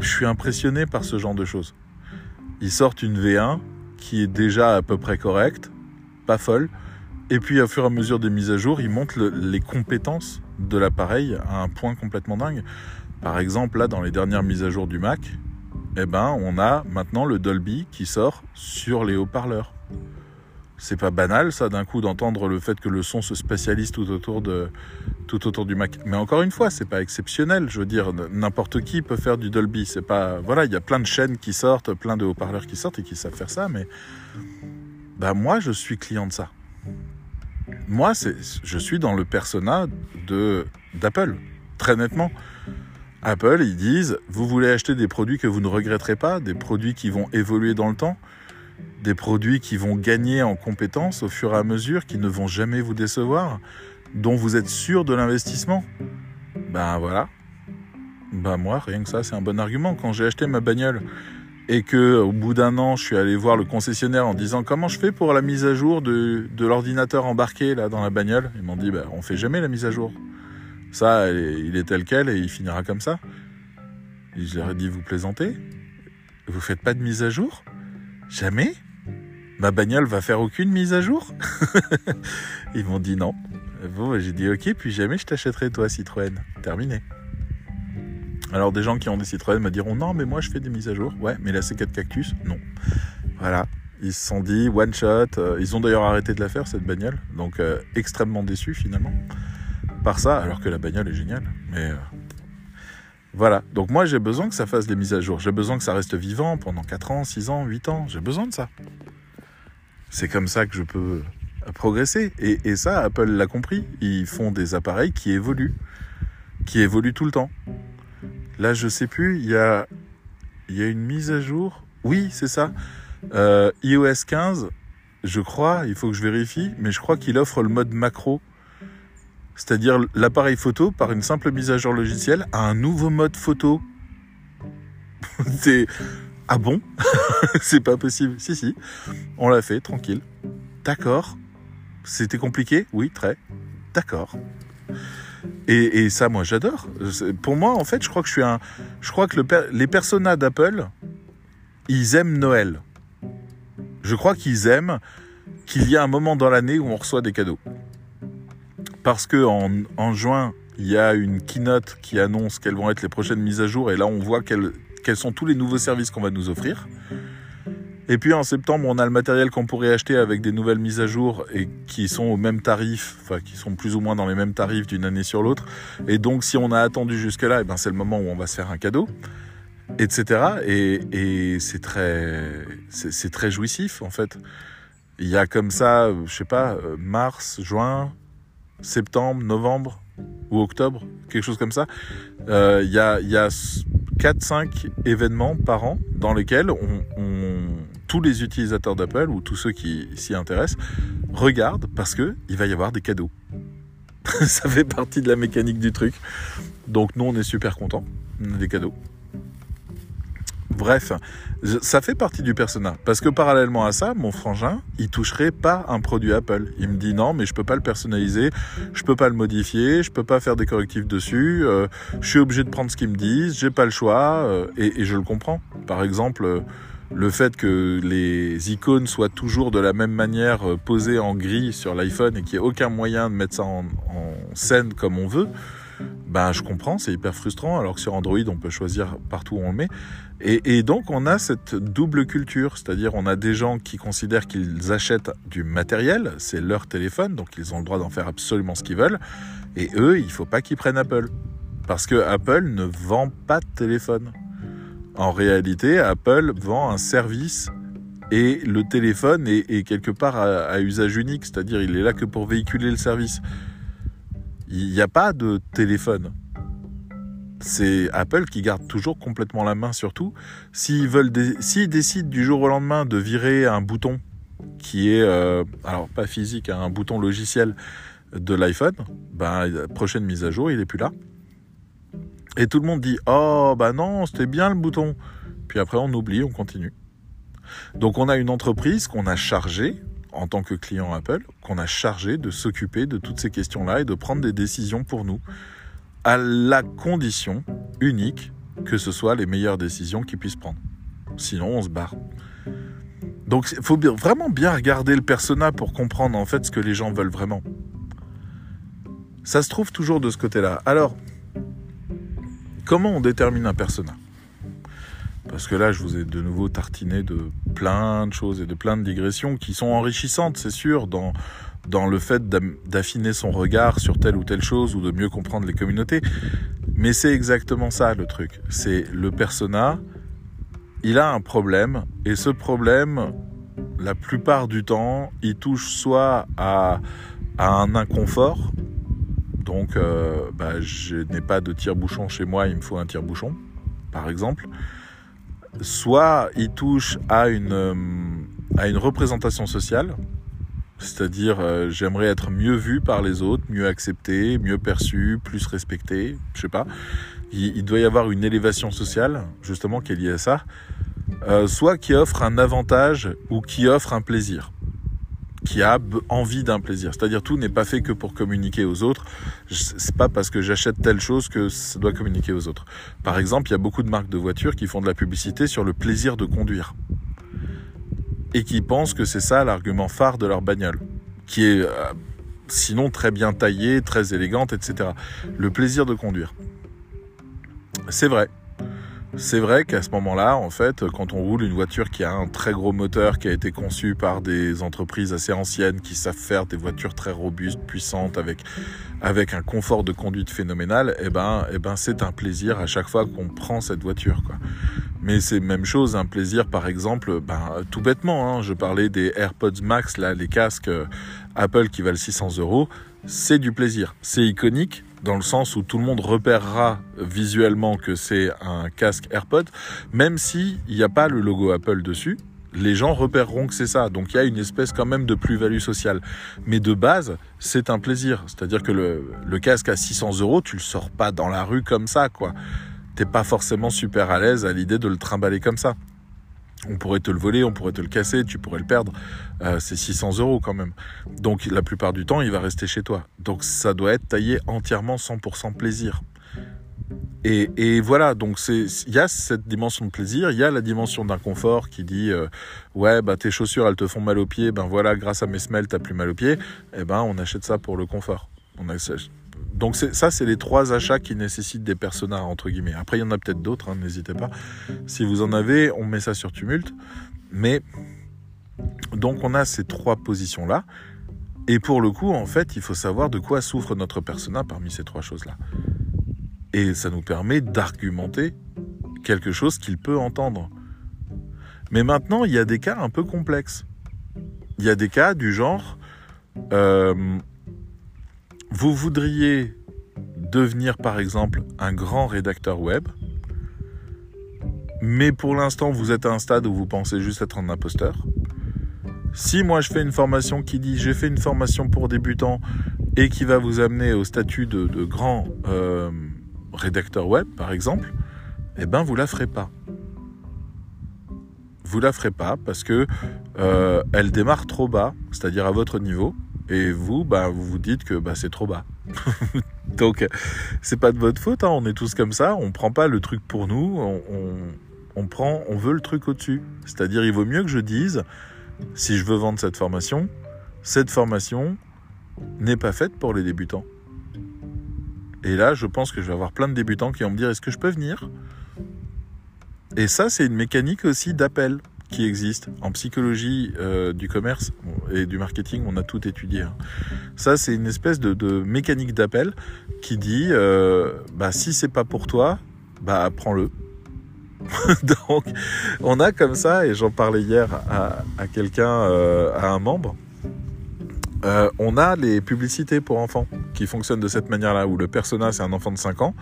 suis impressionné par ce genre de choses. Ils sortent une V1 qui est déjà à peu près correcte, pas folle. Et puis, au fur et à mesure des mises à jour, ils montent les compétences de l'appareil à un point complètement dingue. Par exemple, là, dans les dernières mises à jour du Mac, eh ben, on a maintenant le Dolby qui sort sur les haut-parleurs c'est pas banal ça d'un coup d'entendre le fait que le son se spécialise tout autour de tout autour du Mac. Mais encore une fois, c'est pas exceptionnel. Je veux dire, n'importe qui peut faire du Dolby. C'est pas voilà, il y a plein de chaînes qui sortent, plein de haut-parleurs qui sortent et qui savent faire ça. Mais bah moi, je suis client de ça. Moi, je suis dans le persona d'Apple, très nettement. Apple, ils disent, vous voulez acheter des produits que vous ne regretterez pas, des produits qui vont évoluer dans le temps des produits qui vont gagner en compétences au fur et à mesure, qui ne vont jamais vous décevoir, dont vous êtes sûr de l'investissement. Ben voilà. Ben moi, rien que ça, c'est un bon argument. Quand j'ai acheté ma bagnole et que au bout d'un an, je suis allé voir le concessionnaire en disant comment je fais pour la mise à jour de, l'ordinateur embarqué dans la bagnole, ils m'ont dit ben on fait jamais la mise à jour. Ça, il est tel quel et il finira comme ça. Je leur ai dit, vous plaisantez? Vous faites pas de mise à jour? Jamais? Ma bagnole va faire aucune mise à jour? Ils m'ont dit non. J'ai dit ok, puis jamais je t'achèterai toi Citroën. Terminé. Alors des gens qui ont des Citroën me diront non mais moi je fais des mises à jour. Ouais mais la C4 Cactus, non. Voilà. Ils se sont dit one shot. Euh, ils ont d'ailleurs arrêté de la faire cette bagnole. Donc euh, extrêmement déçus finalement. Par ça, alors que la bagnole est géniale. Mais euh, voilà. Donc moi j'ai besoin que ça fasse des mises à jour. J'ai besoin que ça reste vivant pendant 4 ans, 6 ans, 8 ans. J'ai besoin de ça. C'est comme ça que je peux progresser. Et, ça, Apple l'a compris. Ils font des appareils qui évoluent. Qui évoluent tout le temps. Là, je sais plus, il y a, il y a une mise à jour. Oui, c'est ça. Euh, iOS 15, je crois, il faut que je vérifie, mais je crois qu'il offre le mode macro. C'est-à-dire l'appareil photo, par une simple mise à jour logicielle, a un nouveau mode photo. c'est. Ah bon? C'est pas possible. Si, si. On l'a fait, tranquille. D'accord. C'était compliqué? Oui, très. D'accord. Et, ça, moi, j'adore. Pour moi, en fait, je crois que je suis un. Je crois que les personas d'Apple, ils aiment Noël. Je crois qu'ils aiment qu'il y a un moment dans l'année où on reçoit des cadeaux. Parce que en, juin, il y a une keynote qui annonce quelles vont être les prochaines mises à jour, et là, on voit quels sont tous les nouveaux services qu'on va nous offrir. Et puis en septembre, on a le matériel qu'on pourrait acheter avec des nouvelles mises à jour et qui sont au même tarif, enfin qui sont plus ou moins dans les mêmes tarifs d'une année sur l'autre. Et donc si on a attendu jusque-là, eh ben c'est le moment où on va se faire un cadeau, etc. Et, et c'est très, c'est très jouissif en fait. Il y a comme ça, je sais pas, euh, mars, juin, septembre, novembre ou octobre, quelque chose comme ça. Euh, il y a, il y a 4-5 événements par an dans lesquels tous les utilisateurs d'Apple ou tous ceux qui s'y intéressent regardent parce que il va y avoir des cadeaux. ça fait partie de la mécanique du truc. Donc nous on est super contents. Des cadeaux. Bref, ça fait partie du persona. Parce que parallèlement à ça, mon frangin, il toucherait pas un produit Apple. Il me dit non, mais je peux pas le personnaliser, je peux pas le modifier, je peux pas faire des correctifs dessus, euh, je suis obligé de prendre ce qu'ils me disent, j'ai pas le choix, euh, et, je le comprends. Par exemple, le fait que les icônes soient toujours de la même manière euh, posées en gris sur l'iPhone et qu'il n'y ait aucun moyen de mettre ça en, scène comme on veut, ben je comprends, c'est hyper frustrant, alors que sur Android on peut choisir partout où on le met. Et, donc on a cette double culture, c'est-à-dire on a des gens qui considèrent qu'ils achètent du matériel, c'est leur téléphone, donc ils ont le droit d'en faire absolument ce qu'ils veulent, et eux, il faut pas qu'ils prennent Apple. Parce que Apple ne vend pas de téléphone. En réalité, Apple vend un service et le téléphone est, quelque part à, usage unique, c'est-à-dire il est là que pour véhiculer le service. Il n'y a pas de téléphone. C'est Apple qui garde toujours complètement la main sur tout. S'ils veulent, s'ils décident du jour au lendemain de virer un bouton qui est, euh, alors pas physique, hein, un bouton logiciel de l'iPhone, ben prochaine mise à jour, il est plus là. Et tout le monde dit Oh, bah non, c'était bien le bouton. Puis après, on oublie, on continue. Donc, on a une entreprise qu'on a chargée, en tant que client Apple, qu'on a chargé de s'occuper de toutes ces questions-là et de prendre des décisions pour nous, à la condition unique que ce soit les meilleures décisions qu'ils puissent prendre. Sinon, on se barre. Donc, il faut vraiment bien regarder le persona pour comprendre en fait ce que les gens veulent vraiment. Ça se trouve toujours de ce côté-là. Alors, Comment on détermine un persona? Parce que là, je vous ai de nouveau tartiné de plein de choses et de plein de digressions qui sont enrichissantes, c'est sûr, dans, dans le fait d'affiner son regard sur telle ou telle chose ou de mieux comprendre les communautés. Mais c'est exactement ça le truc. C'est le persona, il a un problème et ce problème, la plupart du temps, il touche soit à, à un inconfort, donc, euh, bah, je n'ai pas de tire-bouchon chez moi, il me faut un tire-bouchon, par exemple. Soit il touche à une, euh, à une représentation sociale, c'est-à-dire euh, j'aimerais être mieux vu par les autres, mieux accepté, mieux perçu, plus respecté, je sais pas. Il, doit y avoir une élévation sociale, justement, qui est liée à ça. soit qui offre un avantage ou qui offre un plaisir qui a envie d'un plaisir. C'est-à-dire tout n'est pas fait que pour communiquer aux autres. C'est pas parce que j'achète telle chose que ça doit communiquer aux autres. Par exemple, il y a beaucoup de marques de voitures qui font de la publicité sur le plaisir de conduire. Et qui pensent que c'est ça l'argument phare de leur bagnole. Qui est euh, sinon très bien taillée, très élégante, etc. Le plaisir de conduire. C'est vrai. C'est vrai qu'à ce moment-là, en fait, quand on roule une voiture qui a un très gros moteur, qui a été conçue par des entreprises assez anciennes, qui savent faire des voitures très robustes, puissantes, avec, avec un confort de conduite phénoménal, eh ben, eh ben, c'est un plaisir à chaque fois qu'on prend cette voiture. Mais c'est même chose, un plaisir, par exemple, ben, tout bêtement, hein, je parlais des AirPods Max, là, les casques euh, Apple qui valent 600 euros, c'est du plaisir. C'est iconique, dans le sens où tout le monde repérera visuellement que c'est un casque AirPod, même s'il n'y a pas le logo Apple dessus, les gens repéreront que c'est ça. Donc il y a une espèce quand même de plus-value sociale. Mais de base, c'est un plaisir. C'est-à-dire que le, casque à 600 euros, tu le sors pas dans la rue comme ça, quoi. T'es pas forcément super à l'aise à l'idée de le trimballer comme ça on pourrait te le voler, on pourrait te le casser, tu pourrais le perdre. Euh, c'est 600 euros quand même. Donc la plupart du temps, il va rester chez toi. Donc ça doit être taillé entièrement 100% plaisir. Et, voilà, donc il y a cette dimension de plaisir, il y a la dimension d'inconfort qui dit euh, ouais bah tes chaussures elles te font mal aux pieds, ben voilà grâce à mes semelles t'as plus mal aux pieds, eh ben on achète ça pour le confort. On achète, donc ça, c'est les trois achats qui nécessitent des personnages, entre guillemets. Après, il y en a peut-être d'autres, hein, n'hésitez pas. Si vous en avez, on met ça sur Tumult. Mais donc on a ces trois positions-là. Et pour le coup, en fait, il faut savoir de quoi souffre notre persona parmi ces trois choses-là. Et ça nous permet d'argumenter quelque chose qu'il peut entendre. Mais maintenant, il y a des cas un peu complexes. Il y a des cas du genre... Euh, vous voudriez devenir par exemple un grand rédacteur web, mais pour l'instant vous êtes à un stade où vous pensez juste être un imposteur. Si moi je fais une formation qui dit j'ai fait une formation pour débutants et qui va vous amener au statut de, grand euh, rédacteur web par exemple, eh ben vous la ferez pas. Vous la ferez pas parce que euh, elle démarre trop bas, c'est-à-dire à votre niveau, et vous, bah, vous vous dites que bah, c'est trop bas. Donc, c'est pas de votre faute. Hein. On est tous comme ça. On prend pas le truc pour nous. On, prend, on veut le truc au-dessus. C'est-à-dire, il vaut mieux que je dise, si je veux vendre cette formation, cette formation n'est pas faite pour les débutants. Et là, je pense que je vais avoir plein de débutants qui vont me dire, est-ce que je peux venir? Et ça, c'est une mécanique aussi d'appel qui existe. En psychologie euh, du commerce et du marketing, on a tout étudié. Hein. Ça, c'est une espèce de, mécanique d'appel qui dit euh, bah, si c'est pas pour toi, bah, prends-le. Donc, on a comme ça, et j'en parlais hier à, quelqu'un, euh, à un membre, on a les publicités pour enfants qui fonctionnent de cette manière-là, où le persona c'est un enfant de 5 ans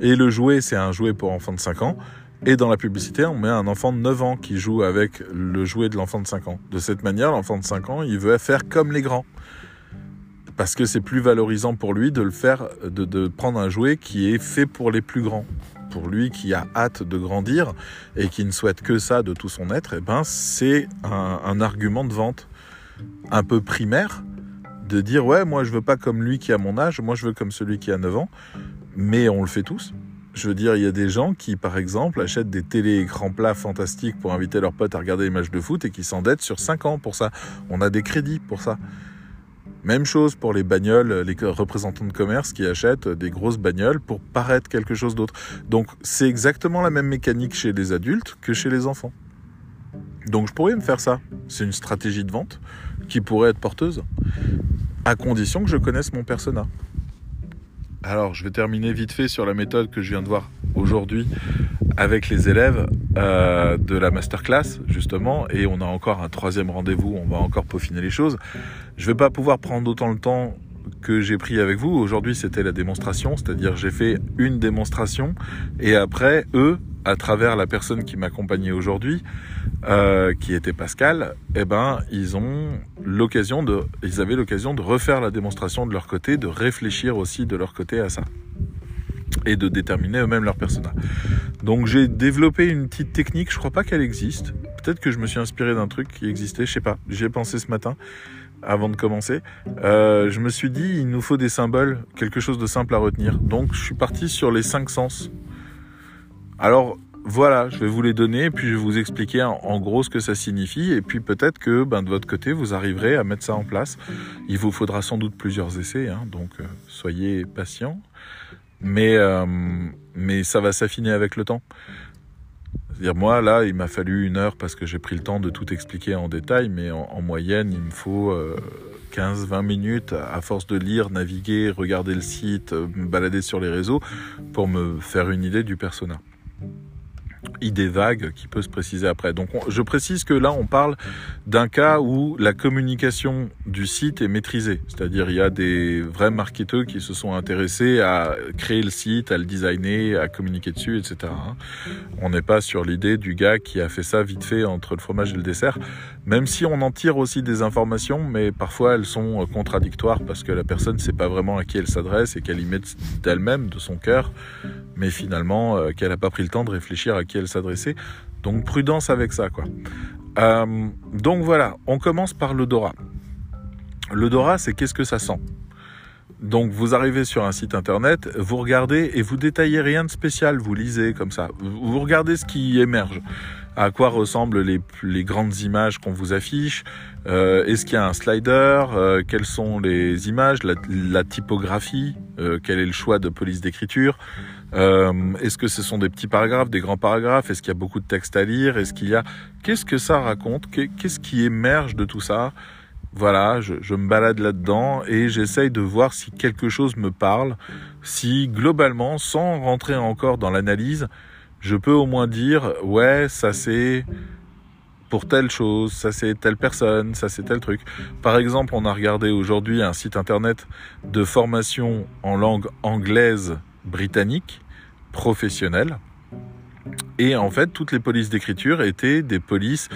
et le jouet c'est un jouet pour enfants de 5 ans. Et dans la publicité, on met un enfant de 9 ans qui joue avec le jouet de l'enfant de 5 ans. De cette manière, l'enfant de 5 ans, il veut faire comme les grands. Parce que c'est plus valorisant pour lui de le faire, de, prendre un jouet qui est fait pour les plus grands. Pour lui qui a hâte de grandir et qui ne souhaite que ça de tout son être, eh ben c'est un, argument de vente un peu primaire de dire ouais moi je veux pas comme lui qui a mon âge, moi je veux comme celui qui a 9 ans, mais on le fait tous. Je veux dire, il y a des gens qui, par exemple, achètent des télé-écrans plats fantastiques pour inviter leurs potes à regarder des matchs de foot et qui s'endettent sur 5 ans pour ça. On a des crédits pour ça. Même chose pour les bagnoles, les représentants de commerce qui achètent des grosses bagnoles pour paraître quelque chose d'autre. Donc c'est exactement la même mécanique chez les adultes que chez les enfants. Donc je pourrais me faire ça. C'est une stratégie de vente qui pourrait être porteuse, à condition que je connaisse mon persona. Alors, je vais terminer vite fait sur la méthode que je viens de voir aujourd'hui avec les élèves euh, de la masterclass, justement, et on a encore un troisième rendez-vous, on va encore peaufiner les choses. Je ne vais pas pouvoir prendre autant le temps que j'ai pris avec vous. Aujourd'hui, c'était la démonstration, c'est-à-dire j'ai fait une démonstration, et après, eux, à travers la personne qui m'accompagnait aujourd'hui, euh, qui était Pascal, eh ben, ils ont l'occasion de, ils avaient l'occasion de refaire la démonstration de leur côté, de réfléchir aussi de leur côté à ça et de déterminer eux-mêmes leur persona. Donc j'ai développé une petite technique, je crois pas qu'elle existe. Peut-être que je me suis inspiré d'un truc qui existait, je sais pas. J'y ai pensé ce matin, avant de commencer, euh, je me suis dit il nous faut des symboles, quelque chose de simple à retenir. Donc je suis parti sur les cinq sens. Alors voilà, je vais vous les donner, puis je vais vous expliquer en, gros ce que ça signifie, et puis peut-être que ben, de votre côté, vous arriverez à mettre ça en place. Il vous faudra sans doute plusieurs essais, hein, donc euh, soyez patient, mais, euh, mais ça va s'affiner avec le temps. Moi, là, il m'a fallu une heure parce que j'ai pris le temps de tout expliquer en détail, mais en, moyenne, il me faut 15-20 euh, minutes à force de lire, naviguer, regarder le site, me balader sur les réseaux pour me faire une idée du persona idée vague qui peut se préciser après. Donc je précise que là on parle d'un cas où la communication du site est maîtrisée, c'est-à-dire il y a des vrais marketeurs qui se sont intéressés à créer le site, à le designer, à communiquer dessus, etc. Hein. On n'est pas sur l'idée du gars qui a fait ça vite fait entre le fromage et le dessert, même si on en tire aussi des informations, mais parfois elles sont contradictoires parce que la personne ne sait pas vraiment à qui elle s'adresse et qu'elle y met d'elle-même, de son cœur, mais finalement euh, qu'elle n'a pas pris le temps de réfléchir à qui elle s'adresser. Donc prudence avec ça, quoi. Euh, donc voilà, on commence par l'odorat. L'odorat, c'est qu'est-ce que ça sent. Donc vous arrivez sur un site internet, vous regardez et vous détaillez rien de spécial, vous lisez comme ça. Vous regardez ce qui émerge, à quoi ressemblent les, grandes images qu'on vous affiche, euh, est-ce qu'il y a un slider, euh, quelles sont les images, la, typographie, quel est le choix de police d'écriture, euh, est-ce que ce sont des petits paragraphes, des grands paragraphes? Est-ce qu'il y a beaucoup de texte à lire? Est-ce qu'il y a Qu'est-ce que ça raconte? Qu'est-ce qui émerge de tout ça? Voilà, je, je me balade là-dedans et j'essaye de voir si quelque chose me parle, si globalement, sans rentrer encore dans l'analyse, je peux au moins dire ouais, ça c'est pour telle chose, ça c'est telle personne, ça c'est tel truc. Par exemple, on a regardé aujourd'hui un site internet de formation en langue anglaise britannique, professionnelle. Et en fait, toutes les polices d'écriture étaient des polices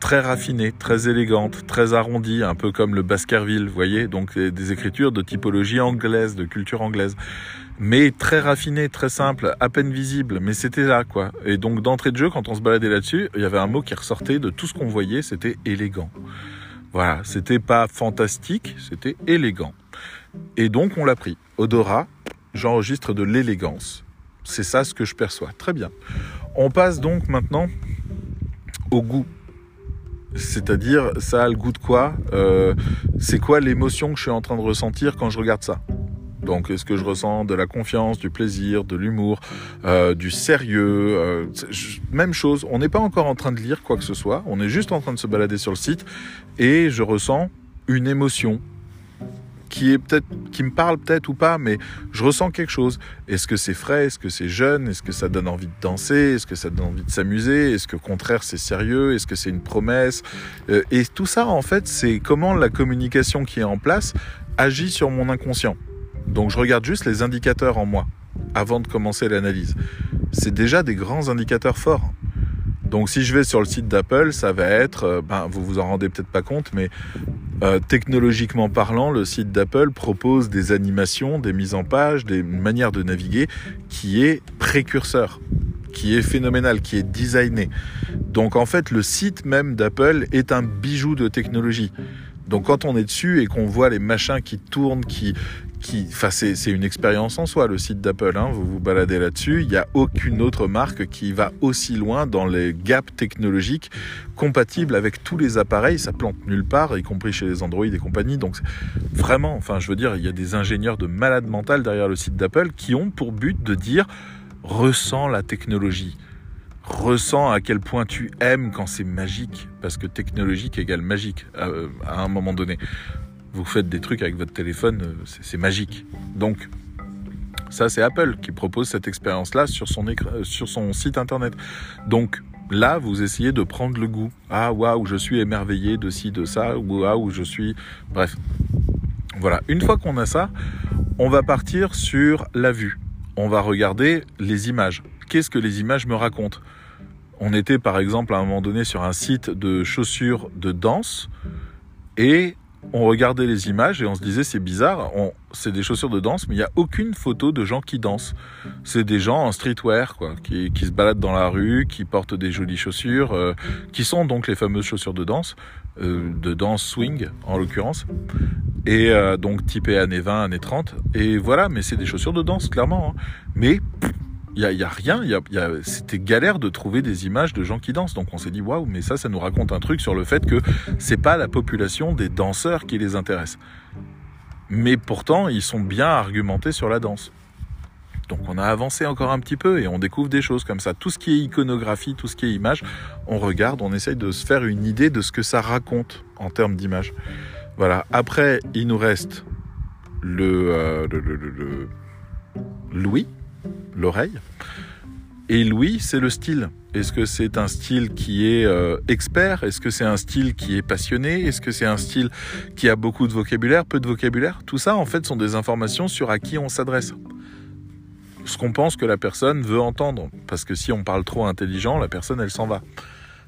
très raffinées, très élégantes, très arrondies, un peu comme le Baskerville, vous voyez, donc des écritures de typologie anglaise, de culture anglaise, mais très raffinées, très simples, à peine visibles, mais c'était là, quoi. Et donc d'entrée de jeu, quand on se baladait là-dessus, il y avait un mot qui ressortait de tout ce qu'on voyait, c'était élégant. Voilà, c'était pas fantastique, c'était élégant. Et donc on l'a pris. Odorat, j'enregistre de l'élégance. C'est ça ce que je perçois. Très bien. On passe donc maintenant au goût. C'est-à-dire, ça a le goût de quoi euh, C'est quoi l'émotion que je suis en train de ressentir quand je regarde ça? Donc, est-ce que je ressens de la confiance, du plaisir, de l'humour, euh, du sérieux euh, Même chose, on n'est pas encore en train de lire quoi que ce soit, on est juste en train de se balader sur le site et je ressens une émotion, qui est peut-être, qui me parle peut-être ou pas, mais je ressens quelque chose. Est-ce que c'est frais? Est-ce que c'est jeune? Est-ce que ça donne envie de danser? Est-ce que ça donne envie de s'amuser? Est-ce que au contraire c'est sérieux? Est-ce que c'est une promesse? Euh, Et tout ça, en fait, c'est comment la communication qui est en place agit sur mon inconscient. Donc je regarde juste les indicateurs en moi avant de commencer l'analyse. C'est déjà des grands indicateurs forts. Donc si je vais sur le site d'Apple, ça va être, euh, ben, vous vous en rendez peut-être pas compte, mais euh, technologiquement parlant, le site d'Apple propose des animations, des mises en page, des manières de naviguer qui est précurseur, qui est phénoménal, qui est designé. Donc en fait, le site même d'Apple est un bijou de technologie. Donc quand on est dessus et qu'on voit les machins qui tournent, qui, c'est une expérience en soi, le site d'Apple. Hein. vous vous baladez là-dessus. Il n'y a aucune autre marque qui va aussi loin dans les gaps technologiques compatibles avec tous les appareils. Ça plante nulle part, y compris chez les Android et compagnie. Donc, vraiment, enfin, je veux dire, il y a des ingénieurs de malade mental derrière le site d'Apple qui ont pour but de dire ressens la technologie. Ressens à quel point tu aimes quand c'est magique, parce que technologique égale magique euh, à un moment donné vous faites des trucs avec votre téléphone, euh, c'est magique. Donc, ça, c'est Apple qui propose cette expérience-là sur, son euh, sur son site internet. Donc, là, vous essayez de prendre le goût. Ah, waouh, je suis émerveillé de ci, de ça, ou waouh, je suis. Bref. Voilà. Une fois qu'on a ça, on va partir sur la vue. On va regarder les images. Qu'est-ce que les images me racontent? On était par exemple à un moment donné sur un site de chaussures de danse et on regardait les images et on se disait c'est bizarre, c'est des chaussures de danse, mais il n'y a aucune photo de gens qui dansent. C'est des gens en streetwear, quoi, qui, se baladent dans la rue, qui portent des jolies chaussures, euh, qui sont donc les fameuses chaussures de danse, de danse swing en l'occurrence. Et donc typé années 20, années 30. Et voilà, mais c'est des chaussures de danse, clairement. Hein. Mais il y a, rien, y a, y a, c'était galère de trouver des images de gens qui dansent. Donc on s'est dit waouh, mais ça, ça nous raconte un truc sur le fait que c'est pas la population des danseurs qui les intéresse. Mais pourtant, ils sont bien argumentés sur la danse. Donc on a avancé encore un petit peu et on découvre des choses comme ça. Tout ce qui est iconographie, tout ce qui est image, on regarde, on essaye de se faire une idée de ce que ça raconte en termes d'image. Voilà. Après, il nous reste le, euh, le, le, le Louis, l'oreille. Et Louis, c'est le style. Est-ce que c'est un style qui est euh, expert? Est-ce que c'est un style qui est passionné? Est-ce que c'est un style qui a beaucoup de vocabulaire, peu de vocabulaire? Tout ça, en fait, sont des informations sur à qui on s'adresse. Ce qu'on pense que la personne veut entendre. Parce que si on parle trop intelligent, la personne, elle s'en va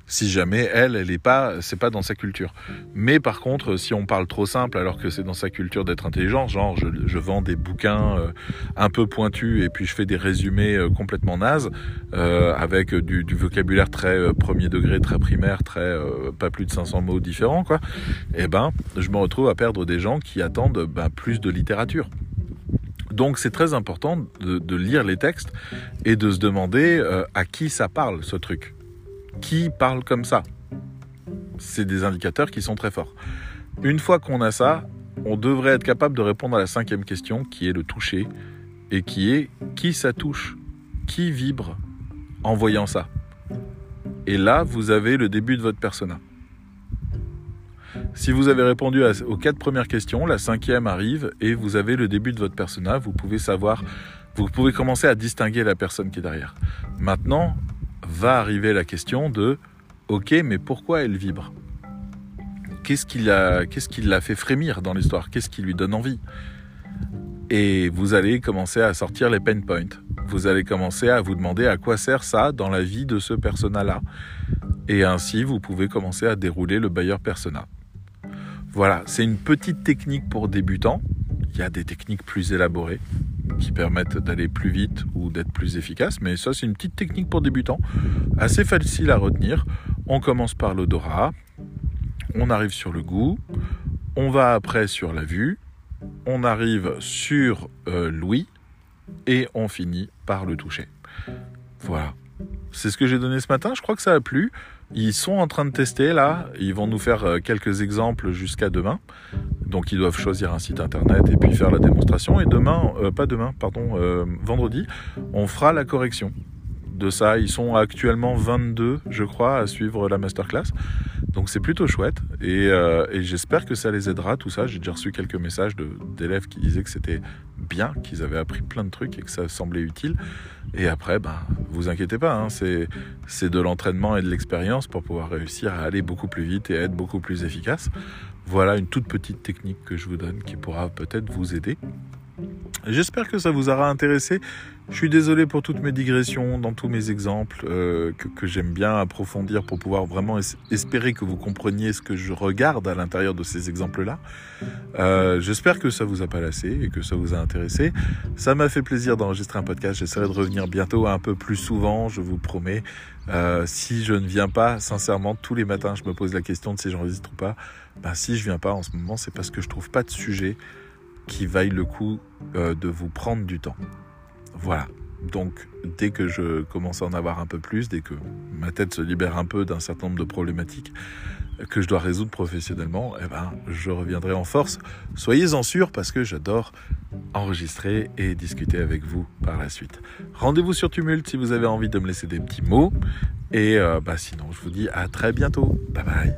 si jamais elle, elle est pas, c'est pas dans sa culture. Mais par contre, si on parle trop simple alors que c'est dans sa culture d'être intelligent, genre je, vends des bouquins euh, un peu pointus et puis je fais des résumés euh, complètement nazes euh, avec du, vocabulaire très premier degré, très primaire, très pas plus de 500 mots différents quoi. Eh ben, je me retrouve à perdre des gens qui attendent ben, plus de littérature. Donc c'est très important de, lire les textes et de se demander à qui ça parle ce truc qui parle comme ça. C'est des indicateurs qui sont très forts. Une fois qu'on a ça, on devrait être capable de répondre à la cinquième question qui est le toucher et qui est qui ça touche, qui vibre en voyant ça? Et là, vous avez le début de votre persona. Si vous avez répondu aux quatre premières questions, la cinquième arrive et vous avez le début de votre persona. Vous pouvez savoir, vous pouvez commencer à distinguer la personne qui est derrière. Maintenant, va arriver la question de ok, mais pourquoi elle vibre? Qu'est-ce qui l'a fait frémir dans l'histoire? Qu'est-ce qui lui donne envie? Et vous allez commencer à sortir les pain points. Vous allez commencer à vous demander à quoi sert ça dans la vie de ce persona-là. Et ainsi, vous pouvez commencer à dérouler le buyer persona. Voilà, c'est une petite technique pour débutants. Il y a des techniques plus élaborées qui permettent d'aller plus vite ou d'être plus efficace. Mais ça, c'est une petite technique pour débutants, assez facile à retenir. On commence par l'odorat, on arrive sur le goût, on va après sur la vue, on arrive sur euh, l'ouïe et on finit par le toucher. Voilà. C'est ce que j'ai donné ce matin, je crois que ça a plu. Ils sont en train de tester là, ils vont nous faire euh, quelques exemples jusqu'à demain. Donc ils doivent choisir un site internet et puis faire la démonstration. Et demain, euh, pas demain, pardon, euh, vendredi, on fera la correction de ça. Ils sont actuellement 22, je crois, à suivre la masterclass. Donc c'est plutôt chouette et, euh, et j'espère que ça les aidera tout ça. J'ai déjà reçu quelques messages d'élèves qui disaient que c'était bien, qu'ils avaient appris plein de trucs et que ça semblait utile. Et après, ben, vous inquiétez pas, hein, c'est de l'entraînement et de l'expérience pour pouvoir réussir à aller beaucoup plus vite et être beaucoup plus efficace. Voilà une toute petite technique que je vous donne qui pourra peut-être vous aider. J'espère que ça vous aura intéressé. Je suis désolé pour toutes mes digressions dans tous mes exemples euh, que, j'aime bien approfondir pour pouvoir vraiment espérer que vous compreniez ce que je regarde à l'intérieur de ces exemples-là. Euh, j'espère que ça vous a pas lassé et que ça vous a intéressé. Ça m'a fait plaisir d'enregistrer un podcast. J'essaierai de revenir bientôt un peu plus souvent, je vous promets. Euh, si je ne viens pas, sincèrement, tous les matins, je me pose la question de si j'enregistre ou pas. Ben, si je viens pas en ce moment, c'est parce que je trouve pas de sujet qui vaille le coup de vous prendre du temps. Voilà. Donc, dès que je commence à en avoir un peu plus, dès que ma tête se libère un peu d'un certain nombre de problématiques que je dois résoudre professionnellement, eh ben, je reviendrai en force. Soyez-en sûrs parce que j'adore enregistrer et discuter avec vous par la suite. Rendez-vous sur Tumult si vous avez envie de me laisser des petits mots. Et euh, bah, sinon, je vous dis à très bientôt. Bye bye.